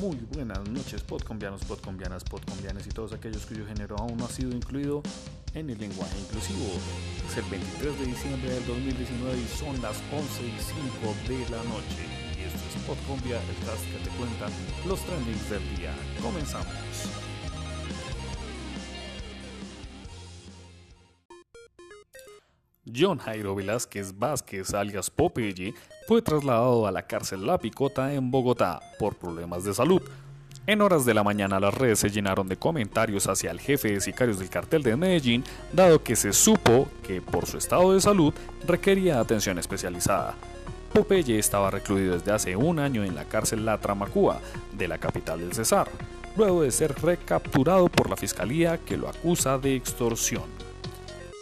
Muy buenas noches, podcombianos, podcombianas, podcombianes y todos aquellos cuyo género aún no ha sido incluido en el lenguaje inclusivo. Es el 23 de diciembre del 2019 y son las 11 y 5 de la noche. Y esto es Podcombia, el que te cuenta los trendings del día. Comenzamos. John Jairo Velázquez Vázquez, alias Popeye, fue trasladado a la cárcel La Picota en Bogotá por problemas de salud. En horas de la mañana las redes se llenaron de comentarios hacia el jefe de sicarios del cartel de Medellín, dado que se supo que por su estado de salud requería atención especializada. Popeye estaba recluido desde hace un año en la cárcel La Tramacúa, de la capital del Cesar, luego de ser recapturado por la fiscalía que lo acusa de extorsión.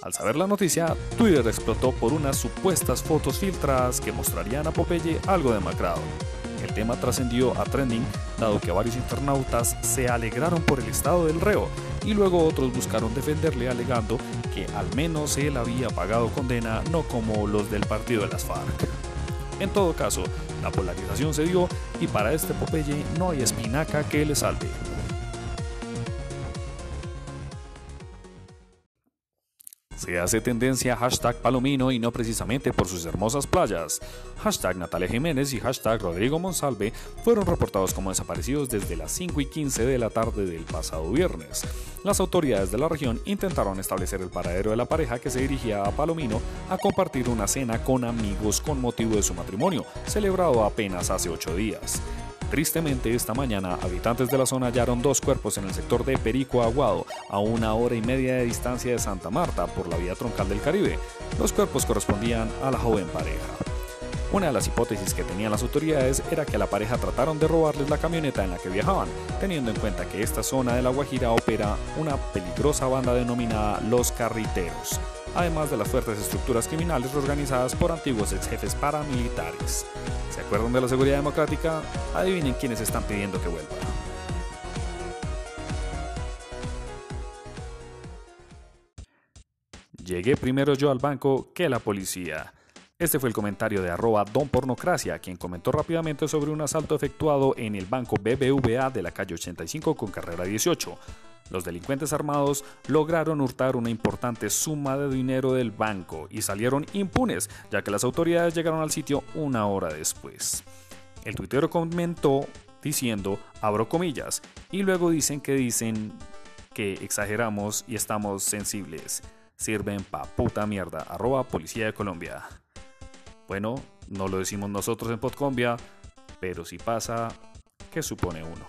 Al saber la noticia, Twitter explotó por unas supuestas fotos filtradas que mostrarían a Popeye algo demacrado. El tema trascendió a trending, dado que varios internautas se alegraron por el estado del reo y luego otros buscaron defenderle alegando que al menos él había pagado condena, no como los del partido de las FARC. En todo caso, la polarización se dio y para este Popeye no hay espinaca que le salve. Se hace tendencia hashtag Palomino y no precisamente por sus hermosas playas. Hashtag Natalia Jiménez y hashtag Rodrigo Monsalve fueron reportados como desaparecidos desde las 5 y 15 de la tarde del pasado viernes. Las autoridades de la región intentaron establecer el paradero de la pareja que se dirigía a Palomino a compartir una cena con amigos con motivo de su matrimonio, celebrado apenas hace 8 días. Tristemente, esta mañana, habitantes de la zona hallaron dos cuerpos en el sector de Perico Aguado, a una hora y media de distancia de Santa Marta, por la vía troncal del Caribe. Los cuerpos correspondían a la joven pareja. Una de las hipótesis que tenían las autoridades era que a la pareja trataron de robarles la camioneta en la que viajaban, teniendo en cuenta que esta zona de La Guajira opera una peligrosa banda denominada Los Carriteros, además de las fuertes estructuras criminales organizadas por antiguos ex jefes paramilitares. ¿Se acuerdan de la seguridad democrática? Adivinen quiénes están pidiendo que vuelva. Llegué primero yo al banco que la policía. Este fue el comentario de arroba Don Pornocracia, quien comentó rápidamente sobre un asalto efectuado en el banco BBVA de la calle 85 con carrera 18. Los delincuentes armados lograron hurtar una importante suma de dinero del banco y salieron impunes, ya que las autoridades llegaron al sitio una hora después. El tuitero comentó diciendo, abro comillas, y luego dicen que dicen que exageramos y estamos sensibles. Sirven pa' puta mierda. Arroba Policía de Colombia. Bueno, no lo decimos nosotros en Podcombia, pero si pasa, ¿qué supone uno?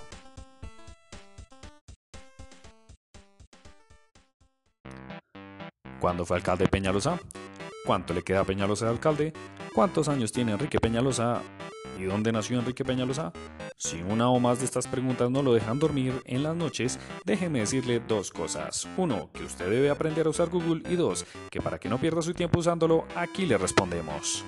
¿Cuándo fue alcalde Peñalosa? ¿Cuánto le queda a Peñalosa de alcalde? ¿Cuántos años tiene Enrique Peñalosa? ¿Y dónde nació Enrique Peñalosa? Si una o más de estas preguntas no lo dejan dormir en las noches, déjeme decirle dos cosas. Uno, que usted debe aprender a usar Google y dos, que para que no pierda su tiempo usándolo, aquí le respondemos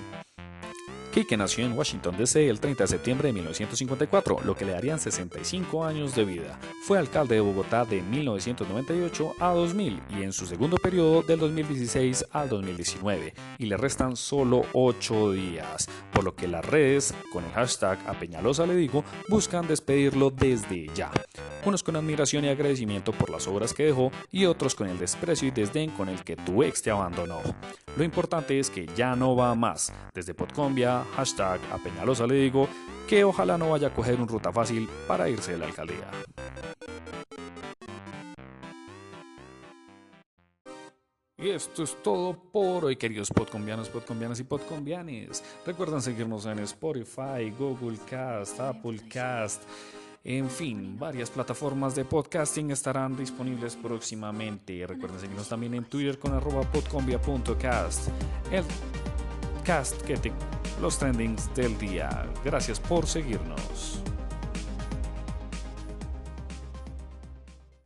que nació en Washington DC el 30 de septiembre de 1954, lo que le darían 65 años de vida. Fue alcalde de Bogotá de 1998 a 2000 y en su segundo periodo del 2016 al 2019, y le restan solo 8 días, por lo que las redes, con el hashtag a Peñalosa le digo, buscan despedirlo desde ya unos con admiración y agradecimiento por las obras que dejó y otros con el desprecio y desdén con el que tu ex te abandonó. Lo importante es que ya no va más. Desde Podcombia, hashtag a Peñalosa le digo que ojalá no vaya a coger un ruta fácil para irse de la alcaldía. Y esto es todo por hoy, queridos podcombianos, podcombianas y podcombianes. Recuerden seguirnos en Spotify, Google Cast, Apple Cast. En fin, varias plataformas de podcasting estarán disponibles próximamente. Recuerden seguirnos también en Twitter con arroba podcombia.cast. El cast que te, los trendings del día. Gracias por seguirnos.